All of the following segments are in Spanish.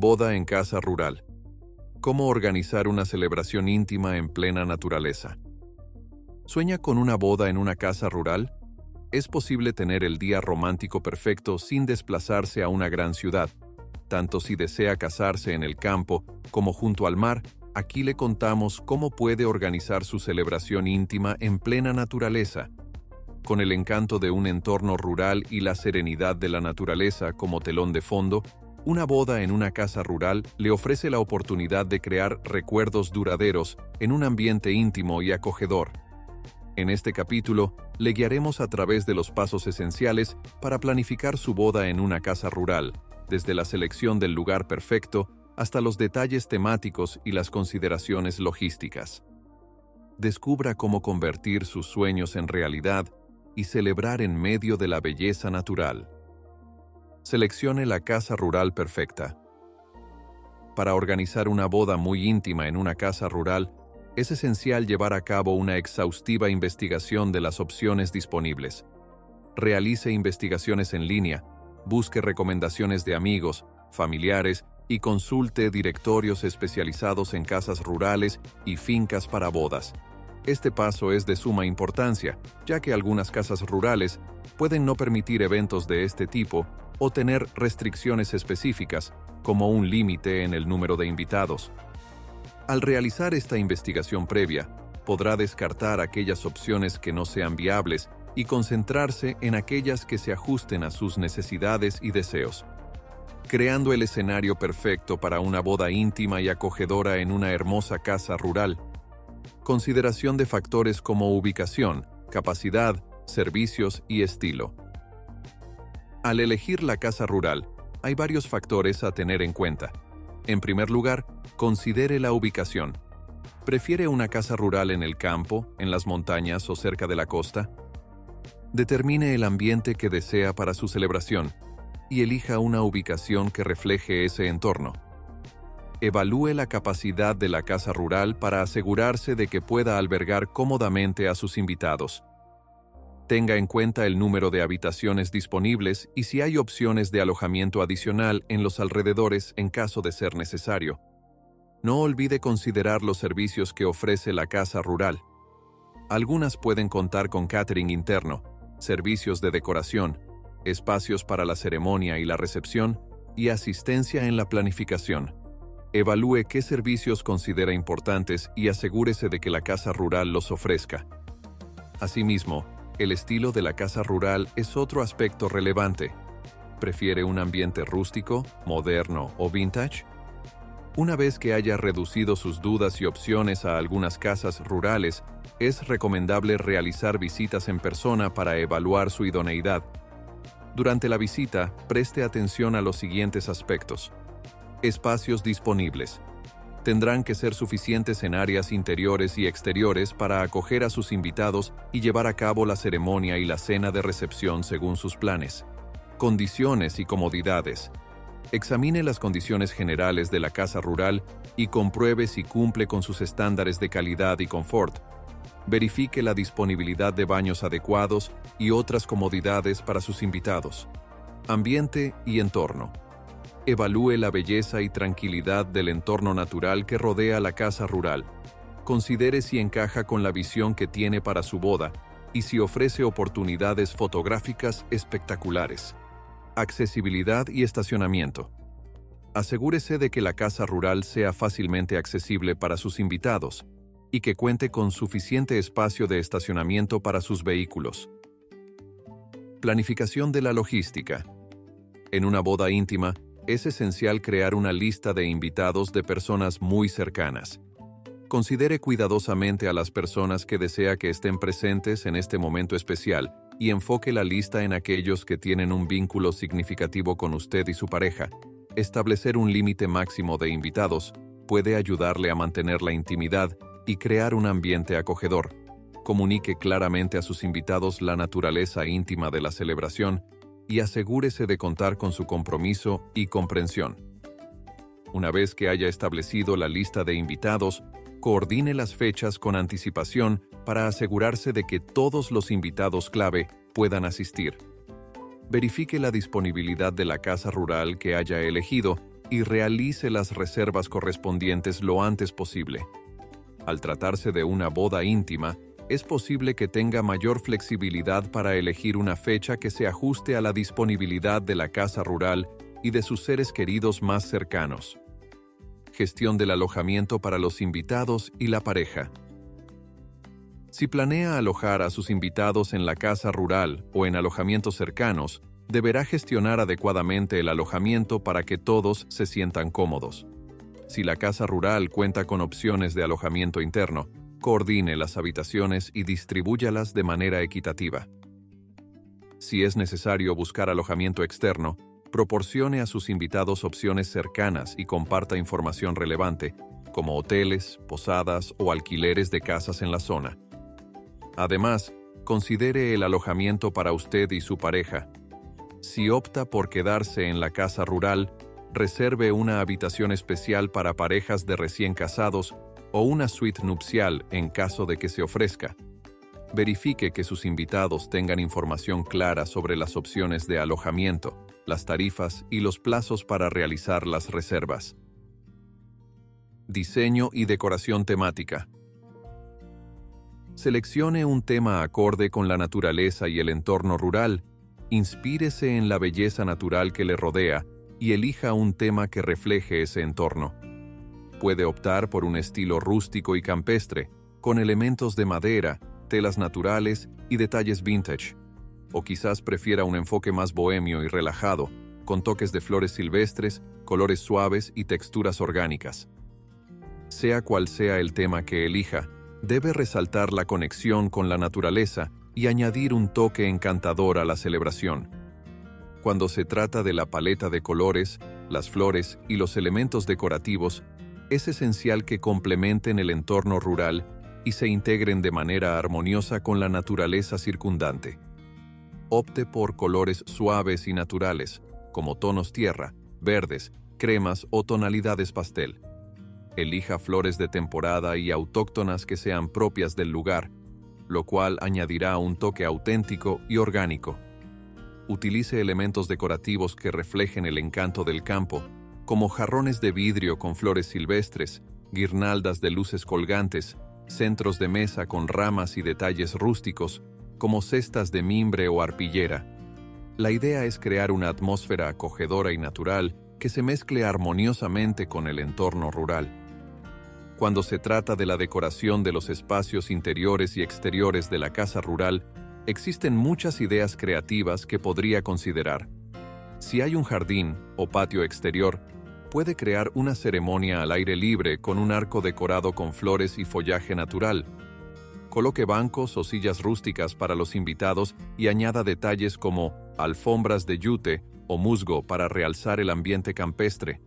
Boda en casa rural. ¿Cómo organizar una celebración íntima en plena naturaleza? ¿Sueña con una boda en una casa rural? Es posible tener el día romántico perfecto sin desplazarse a una gran ciudad. Tanto si desea casarse en el campo como junto al mar, aquí le contamos cómo puede organizar su celebración íntima en plena naturaleza, con el encanto de un entorno rural y la serenidad de la naturaleza como telón de fondo, una boda en una casa rural le ofrece la oportunidad de crear recuerdos duraderos en un ambiente íntimo y acogedor. En este capítulo, le guiaremos a través de los pasos esenciales para planificar su boda en una casa rural, desde la selección del lugar perfecto hasta los detalles temáticos y las consideraciones logísticas. Descubra cómo convertir sus sueños en realidad y celebrar en medio de la belleza natural. Seleccione la casa rural perfecta. Para organizar una boda muy íntima en una casa rural, es esencial llevar a cabo una exhaustiva investigación de las opciones disponibles. Realice investigaciones en línea, busque recomendaciones de amigos, familiares y consulte directorios especializados en casas rurales y fincas para bodas. Este paso es de suma importancia, ya que algunas casas rurales pueden no permitir eventos de este tipo o tener restricciones específicas, como un límite en el número de invitados. Al realizar esta investigación previa, podrá descartar aquellas opciones que no sean viables y concentrarse en aquellas que se ajusten a sus necesidades y deseos creando el escenario perfecto para una boda íntima y acogedora en una hermosa casa rural. Consideración de factores como ubicación, capacidad, servicios y estilo. Al elegir la casa rural, hay varios factores a tener en cuenta. En primer lugar, considere la ubicación. ¿Prefiere una casa rural en el campo, en las montañas o cerca de la costa? Determine el ambiente que desea para su celebración y elija una ubicación que refleje ese entorno. Evalúe la capacidad de la casa rural para asegurarse de que pueda albergar cómodamente a sus invitados. Tenga en cuenta el número de habitaciones disponibles y si hay opciones de alojamiento adicional en los alrededores en caso de ser necesario. No olvide considerar los servicios que ofrece la casa rural. Algunas pueden contar con catering interno, servicios de decoración, espacios para la ceremonia y la recepción, y asistencia en la planificación. Evalúe qué servicios considera importantes y asegúrese de que la casa rural los ofrezca. Asimismo, el estilo de la casa rural es otro aspecto relevante. ¿Prefiere un ambiente rústico, moderno o vintage? Una vez que haya reducido sus dudas y opciones a algunas casas rurales, es recomendable realizar visitas en persona para evaluar su idoneidad durante la visita, preste atención a los siguientes aspectos. Espacios disponibles. Tendrán que ser suficientes en áreas interiores y exteriores para acoger a sus invitados y llevar a cabo la ceremonia y la cena de recepción según sus planes. Condiciones y comodidades. Examine las condiciones generales de la casa rural y compruebe si cumple con sus estándares de calidad y confort, verifique la disponibilidad de baños adecuados y otras comodidades para sus invitados. Ambiente y entorno. Evalúe la belleza y tranquilidad del entorno natural que rodea la casa rural. Considere si encaja con la visión que tiene para su boda y si ofrece oportunidades fotográficas espectaculares. Accesibilidad y estacionamiento. Asegúrese de que la casa rural sea fácilmente accesible para sus invitados y que cuente con suficiente espacio de estacionamiento para sus vehículos. Planificación de la logística. En una boda íntima, es esencial crear una lista de invitados de personas muy cercanas. Considere cuidadosamente a las personas que desea que estén presentes en este momento especial y enfoque la lista en aquellos que tienen un vínculo significativo con usted y su pareja. Establecer un límite máximo de invitados puede ayudarle a mantener la intimidad y crear un ambiente acogedor. Comunique claramente a sus invitados la naturaleza íntima de la celebración y asegúrese de contar con su compromiso y comprensión. Una vez que haya establecido la lista de invitados, coordine las fechas con anticipación para asegurarse de que todos los invitados clave puedan asistir. Verifique la disponibilidad de la casa rural que haya elegido y realice las reservas correspondientes lo antes posible. Al tratarse de una boda íntima, es posible que tenga mayor flexibilidad para elegir una fecha que se ajuste a la disponibilidad de la casa rural y de sus seres queridos más cercanos. Gestión del alojamiento para los invitados y la pareja. Si planea alojar a sus invitados en la casa rural o en alojamientos cercanos, deberá gestionar adecuadamente el alojamiento para que todos se sientan cómodos. Si la casa rural cuenta con opciones de alojamiento interno, coordine las habitaciones y distribúyalas de manera equitativa. Si es necesario buscar alojamiento externo, proporcione a sus invitados opciones cercanas y comparta información relevante, como hoteles, posadas o alquileres de casas en la zona. Además, considere el alojamiento para usted y su pareja. Si opta por quedarse en la casa rural, reserve una habitación especial para parejas de recién casados o una suite nupcial en caso de que se ofrezca. Verifique que sus invitados tengan información clara sobre las opciones de alojamiento, las tarifas y los plazos para realizar las reservas. Diseño y decoración temática. Seleccione un tema acorde con la naturaleza y el entorno rural, inspírese en la belleza natural que le rodea y elija un tema que refleje ese entorno. Puede optar por un estilo rústico y campestre, con elementos de madera, telas naturales y detalles vintage. O quizás prefiera un enfoque más bohemio y relajado, con toques de flores silvestres, colores suaves y texturas orgánicas. Sea cual sea el tema que elija, debe resaltar la conexión con la naturaleza y añadir un toque encantador a la celebración. Cuando se trata de la paleta de colores, las flores y los elementos decorativos, es esencial que complementen el entorno rural y se integren de manera armoniosa con la naturaleza circundante. Opte por colores suaves y naturales, como tonos tierra, verdes, cremas o tonalidades pastel elija flores de temporada y autóctonas que sean propias del lugar, lo cual añadirá un toque auténtico y orgánico. Utilice elementos decorativos que reflejen el encanto del campo, como jarrones de vidrio con flores silvestres, guirnaldas de luces colgantes, centros de mesa con ramas y detalles rústicos, como cestas de mimbre o arpillera. La idea es crear una atmósfera acogedora y natural que se mezcle armoniosamente con el entorno rural. Cuando se trata de la decoración de los espacios interiores y exteriores de la casa rural, existen muchas ideas creativas que podría considerar. Si hay un jardín o patio exterior, puede crear una ceremonia al aire libre con un arco decorado con flores y follaje natural. Coloque bancos o sillas rústicas para los invitados y añada detalles como alfombras de yute o musgo para realzar el ambiente campestre.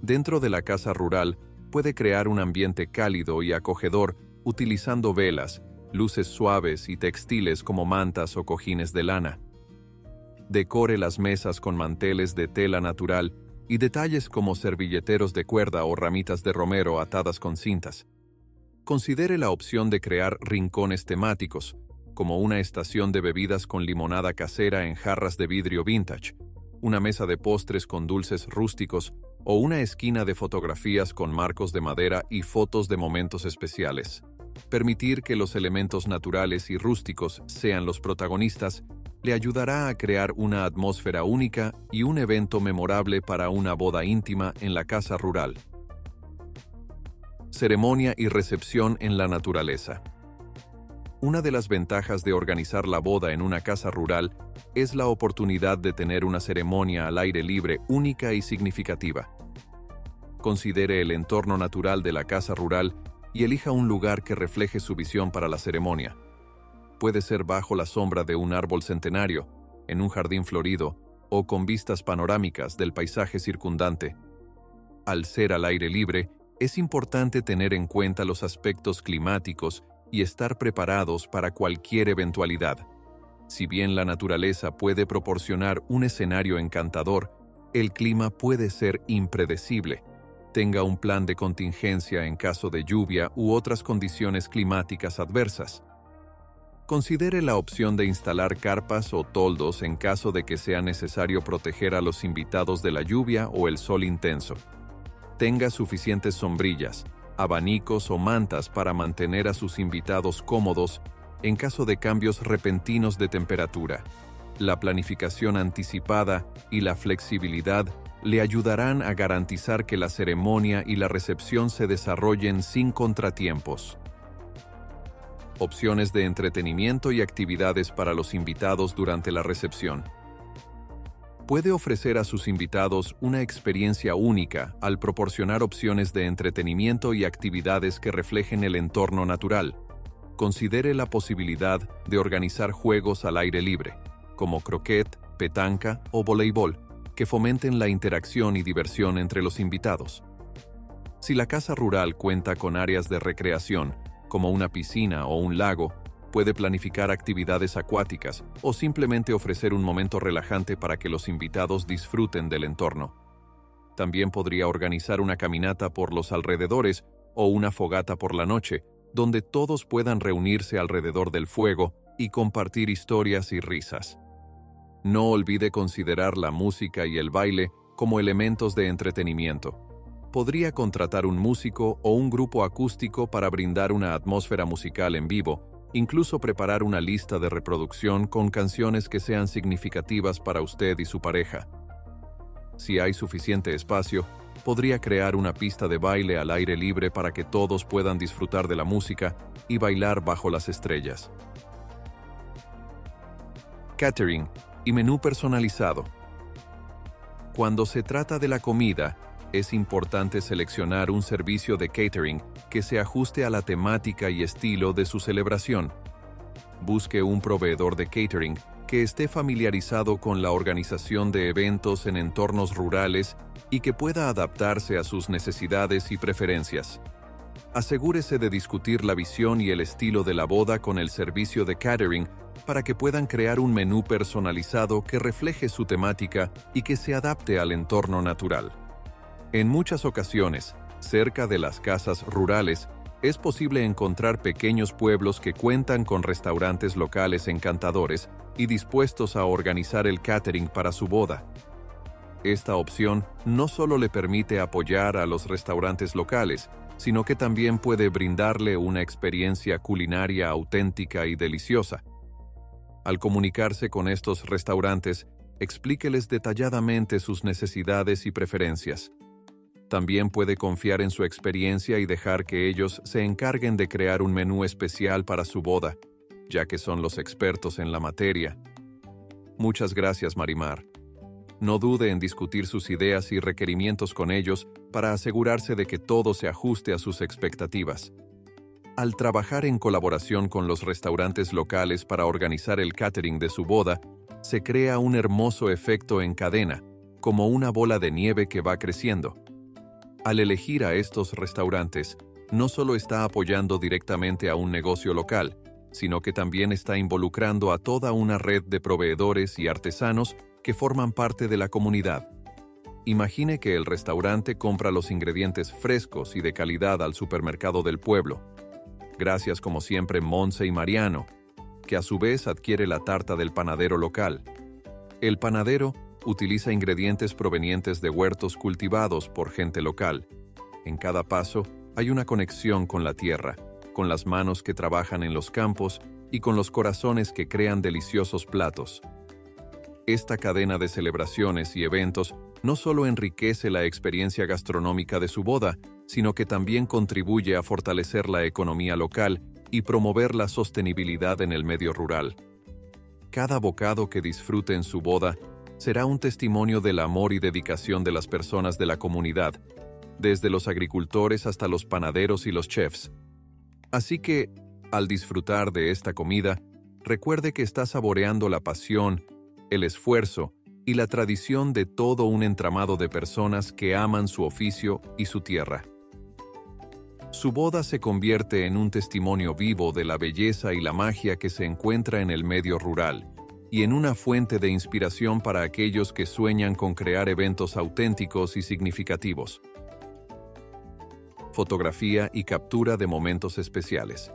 Dentro de la casa rural, puede crear un ambiente cálido y acogedor utilizando velas, luces suaves y textiles como mantas o cojines de lana. Decore las mesas con manteles de tela natural y detalles como servilleteros de cuerda o ramitas de romero atadas con cintas. Considere la opción de crear rincones temáticos, como una estación de bebidas con limonada casera en jarras de vidrio vintage, una mesa de postres con dulces rústicos o una esquina de fotografías con marcos de madera y fotos de momentos especiales. Permitir que los elementos naturales y rústicos sean los protagonistas le ayudará a crear una atmósfera única y un evento memorable para una boda íntima en la casa rural. Ceremonia y recepción en la naturaleza. Una de las ventajas de organizar la boda en una casa rural es la oportunidad de tener una ceremonia al aire libre única y significativa. Considere el entorno natural de la casa rural y elija un lugar que refleje su visión para la ceremonia. Puede ser bajo la sombra de un árbol centenario, en un jardín florido o con vistas panorámicas del paisaje circundante. Al ser al aire libre, es importante tener en cuenta los aspectos climáticos y estar preparados para cualquier eventualidad. Si bien la naturaleza puede proporcionar un escenario encantador, el clima puede ser impredecible. Tenga un plan de contingencia en caso de lluvia u otras condiciones climáticas adversas. Considere la opción de instalar carpas o toldos en caso de que sea necesario proteger a los invitados de la lluvia o el sol intenso. Tenga suficientes sombrillas, abanicos o mantas para mantener a sus invitados cómodos en caso de cambios repentinos de temperatura. La planificación anticipada y la flexibilidad le ayudarán a garantizar que la ceremonia y la recepción se desarrollen sin contratiempos opciones de entretenimiento y actividades para los invitados durante la recepción. Puede ofrecer a sus invitados una experiencia única al proporcionar opciones de entretenimiento y actividades que reflejen el entorno natural. Considere la posibilidad de organizar juegos al aire libre, como croquet, petanca o voleibol, que fomenten la interacción y diversión entre los invitados. Si la casa rural cuenta con áreas de recreación, como una piscina o un lago, puede planificar actividades acuáticas o simplemente ofrecer un momento relajante para que los invitados disfruten del entorno. También podría organizar una caminata por los alrededores o una fogata por la noche, donde todos puedan reunirse alrededor del fuego y compartir historias y risas. No olvide considerar la música y el baile como elementos de entretenimiento podría contratar un músico o un grupo acústico para brindar una atmósfera musical en vivo, incluso preparar una lista de reproducción con canciones que sean significativas para usted y su pareja. Si hay suficiente espacio, podría crear una pista de baile al aire libre para que todos puedan disfrutar de la música y bailar bajo las estrellas. Catering y menú personalizado. Cuando se trata de la comida, es importante seleccionar un servicio de catering que se ajuste a la temática y estilo de su celebración. Busque un proveedor de catering que esté familiarizado con la organización de eventos en entornos rurales y que pueda adaptarse a sus necesidades y preferencias. Asegúrese de discutir la visión y el estilo de la boda con el servicio de catering para que puedan crear un menú personalizado que refleje su temática y que se adapte al entorno natural. En muchas ocasiones, cerca de las casas rurales, es posible encontrar pequeños pueblos que cuentan con restaurantes locales encantadores y dispuestos a organizar el catering para su boda. Esta opción no solo le permite apoyar a los restaurantes locales, sino que también puede brindarle una experiencia culinaria auténtica y deliciosa. Al comunicarse con estos restaurantes, explíqueles detalladamente sus necesidades y preferencias. También puede confiar en su experiencia y dejar que ellos se encarguen de crear un menú especial para su boda, ya que son los expertos en la materia. Muchas gracias, Marimar. No dude en discutir sus ideas y requerimientos con ellos para asegurarse de que todo se ajuste a sus expectativas. Al trabajar en colaboración con los restaurantes locales para organizar el catering de su boda, se crea un hermoso efecto en cadena, como una bola de nieve que va creciendo. Al elegir a estos restaurantes, no solo está apoyando directamente a un negocio local, sino que también está involucrando a toda una red de proveedores y artesanos que forman parte de la comunidad. Imagine que el restaurante compra los ingredientes frescos y de calidad al supermercado del pueblo. Gracias como siempre Monse y Mariano, que a su vez adquiere la tarta del panadero local. El panadero utiliza ingredientes provenientes de huertos cultivados por gente local. En cada paso hay una conexión con la tierra, con las manos que trabajan en los campos y con los corazones que crean deliciosos platos. Esta cadena de celebraciones y eventos no solo enriquece la experiencia gastronómica de su boda, sino que también contribuye a fortalecer la economía local y promover la sostenibilidad en el medio rural. Cada bocado que disfrute en su boda será un testimonio del amor y dedicación de las personas de la comunidad, desde los agricultores hasta los panaderos y los chefs. Así que, al disfrutar de esta comida, recuerde que está saboreando la pasión, el esfuerzo y la tradición de todo un entramado de personas que aman su oficio y su tierra. Su boda se convierte en un testimonio vivo de la belleza y la magia que se encuentra en el medio rural, y en una fuente de inspiración para aquellos que sueñan con crear eventos auténticos y significativos. Fotografía y captura de momentos especiales.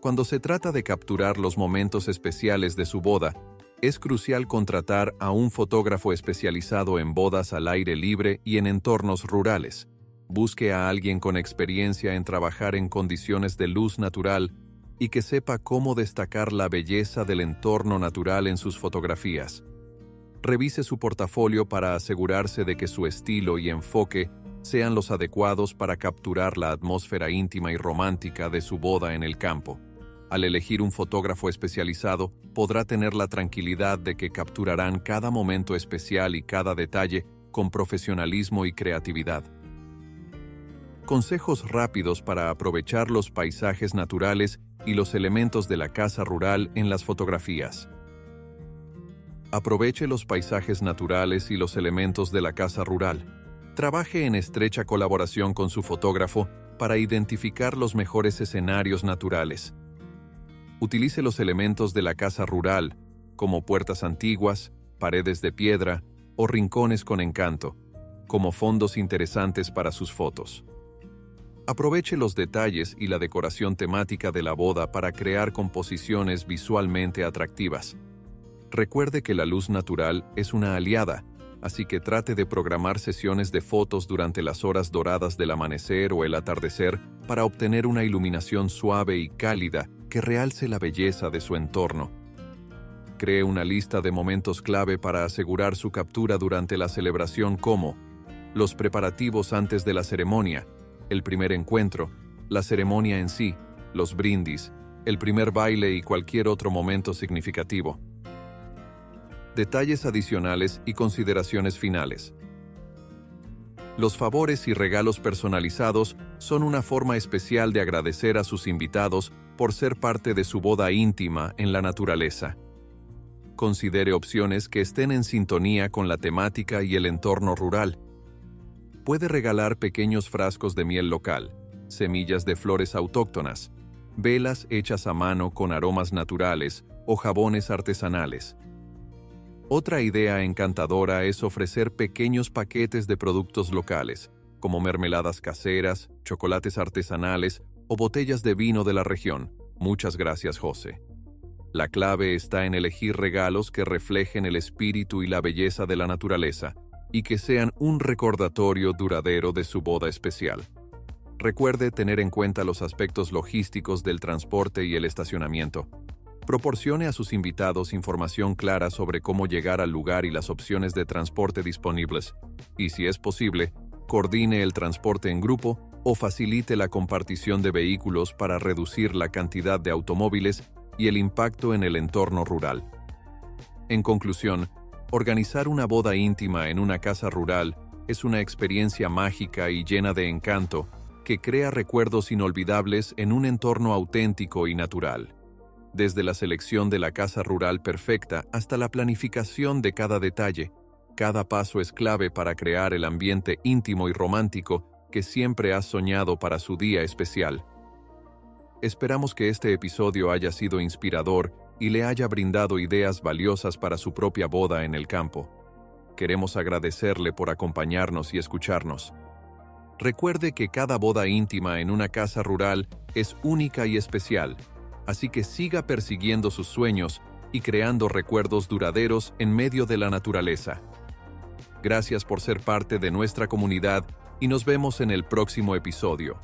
Cuando se trata de capturar los momentos especiales de su boda, es crucial contratar a un fotógrafo especializado en bodas al aire libre y en entornos rurales. Busque a alguien con experiencia en trabajar en condiciones de luz natural y que sepa cómo destacar la belleza del entorno natural en sus fotografías. Revise su portafolio para asegurarse de que su estilo y enfoque sean los adecuados para capturar la atmósfera íntima y romántica de su boda en el campo. Al elegir un fotógrafo especializado, podrá tener la tranquilidad de que capturarán cada momento especial y cada detalle con profesionalismo y creatividad. Consejos rápidos para aprovechar los paisajes naturales y los elementos de la casa rural en las fotografías. Aproveche los paisajes naturales y los elementos de la casa rural. Trabaje en estrecha colaboración con su fotógrafo para identificar los mejores escenarios naturales. Utilice los elementos de la casa rural, como puertas antiguas, paredes de piedra o rincones con encanto, como fondos interesantes para sus fotos. Aproveche los detalles y la decoración temática de la boda para crear composiciones visualmente atractivas. Recuerde que la luz natural es una aliada, así que trate de programar sesiones de fotos durante las horas doradas del amanecer o el atardecer para obtener una iluminación suave y cálida que realce la belleza de su entorno. Cree una lista de momentos clave para asegurar su captura durante la celebración como los preparativos antes de la ceremonia, el primer encuentro, la ceremonia en sí, los brindis, el primer baile y cualquier otro momento significativo. Detalles adicionales y consideraciones finales. Los favores y regalos personalizados son una forma especial de agradecer a sus invitados por ser parte de su boda íntima en la naturaleza. Considere opciones que estén en sintonía con la temática y el entorno rural, puede regalar pequeños frascos de miel local, semillas de flores autóctonas, velas hechas a mano con aromas naturales o jabones artesanales. Otra idea encantadora es ofrecer pequeños paquetes de productos locales, como mermeladas caseras, chocolates artesanales o botellas de vino de la región. Muchas gracias, José. La clave está en elegir regalos que reflejen el espíritu y la belleza de la naturaleza, y que sean un recordatorio duradero de su boda especial. Recuerde tener en cuenta los aspectos logísticos del transporte y el estacionamiento. Proporcione a sus invitados información clara sobre cómo llegar al lugar y las opciones de transporte disponibles, y si es posible, coordine el transporte en grupo o facilite la compartición de vehículos para reducir la cantidad de automóviles y el impacto en el entorno rural. En conclusión, Organizar una boda íntima en una casa rural es una experiencia mágica y llena de encanto que crea recuerdos inolvidables en un entorno auténtico y natural. Desde la selección de la casa rural perfecta hasta la planificación de cada detalle, cada paso es clave para crear el ambiente íntimo y romántico que siempre has soñado para su día especial. Esperamos que este episodio haya sido inspirador y le haya brindado ideas valiosas para su propia boda en el campo. Queremos agradecerle por acompañarnos y escucharnos. Recuerde que cada boda íntima en una casa rural es única y especial, así que siga persiguiendo sus sueños y creando recuerdos duraderos en medio de la naturaleza. Gracias por ser parte de nuestra comunidad y nos vemos en el próximo episodio.